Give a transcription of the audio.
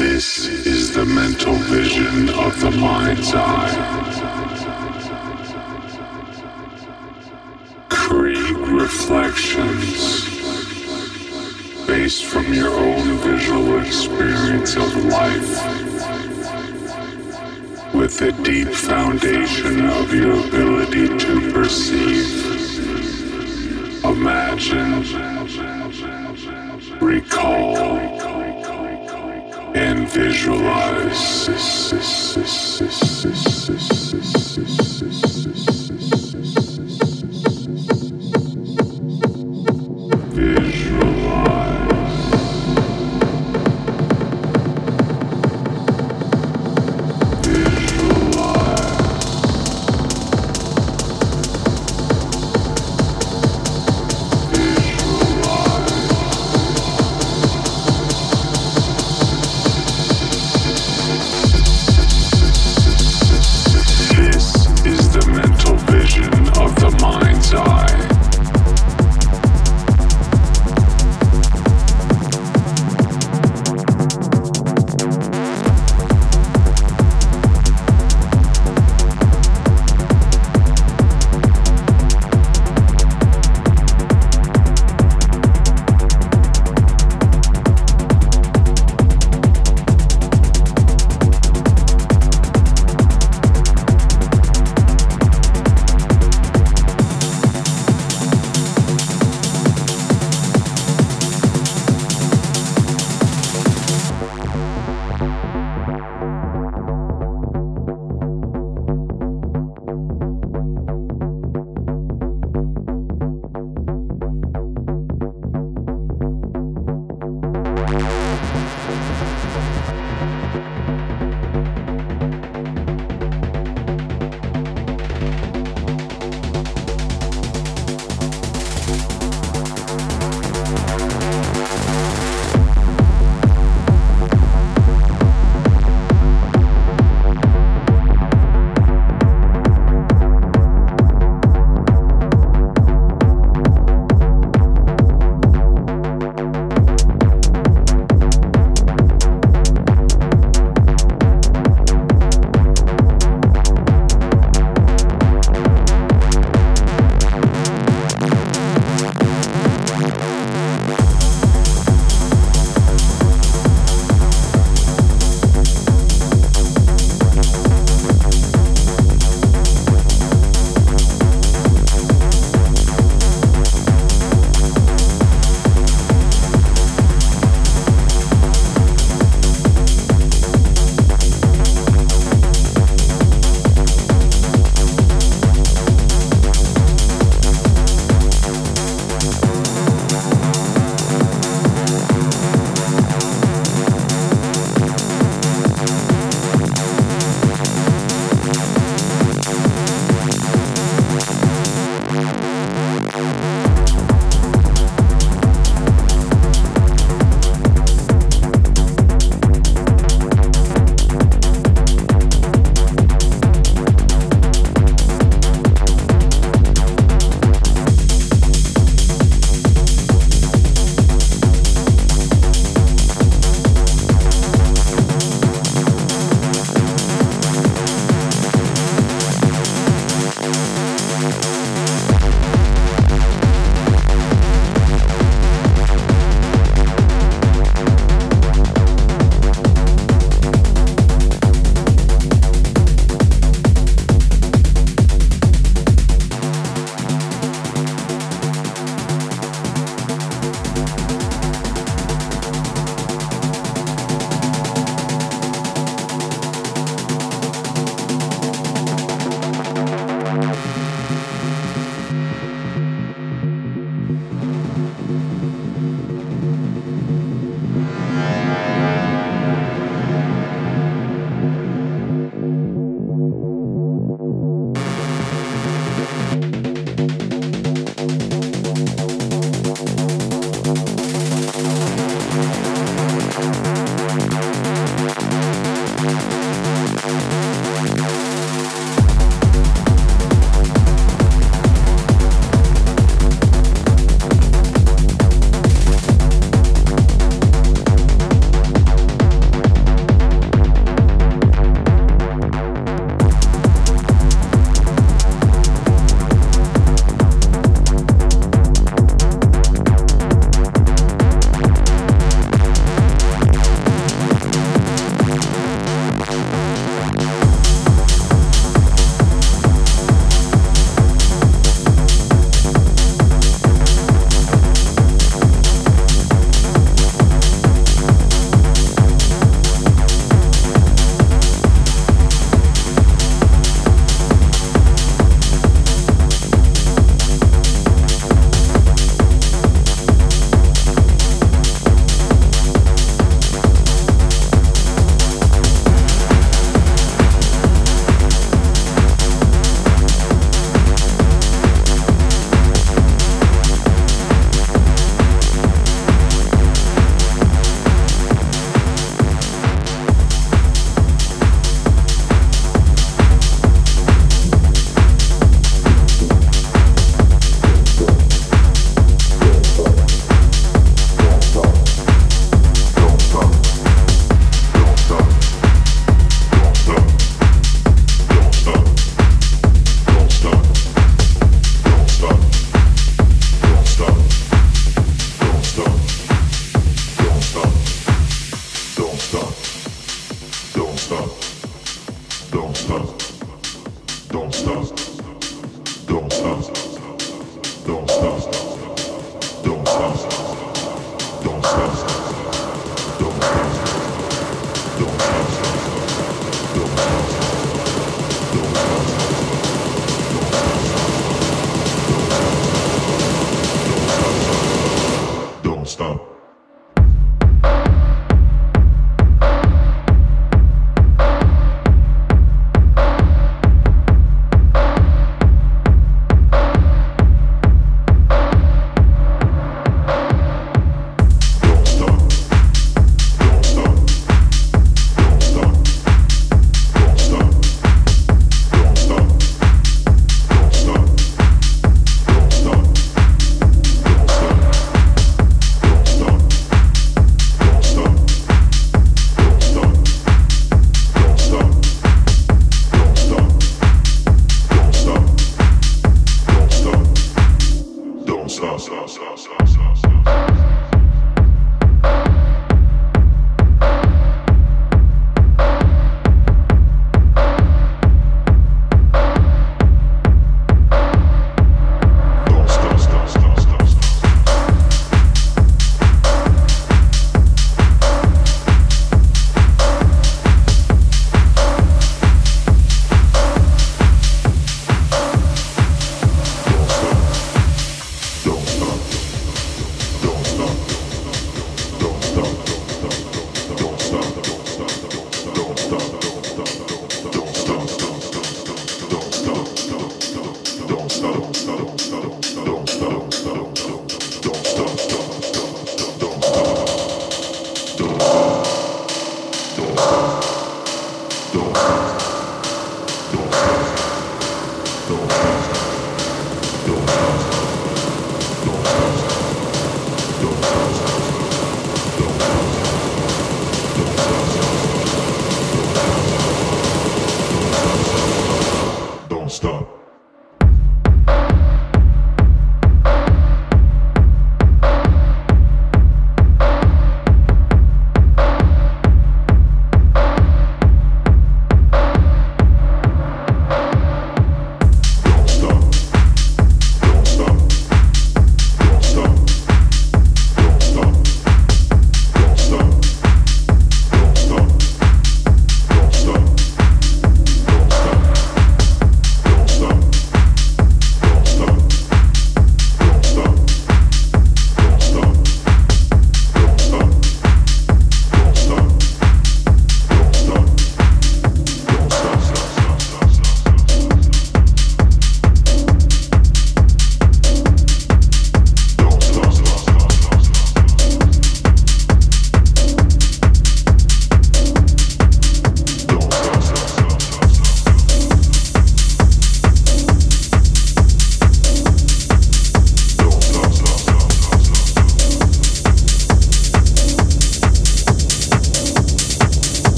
This is the mental vision of the mind's eye. Create reflections based from your own visual experience of life with the deep foundation of your ability to perceive, imagine, recall, and visualize.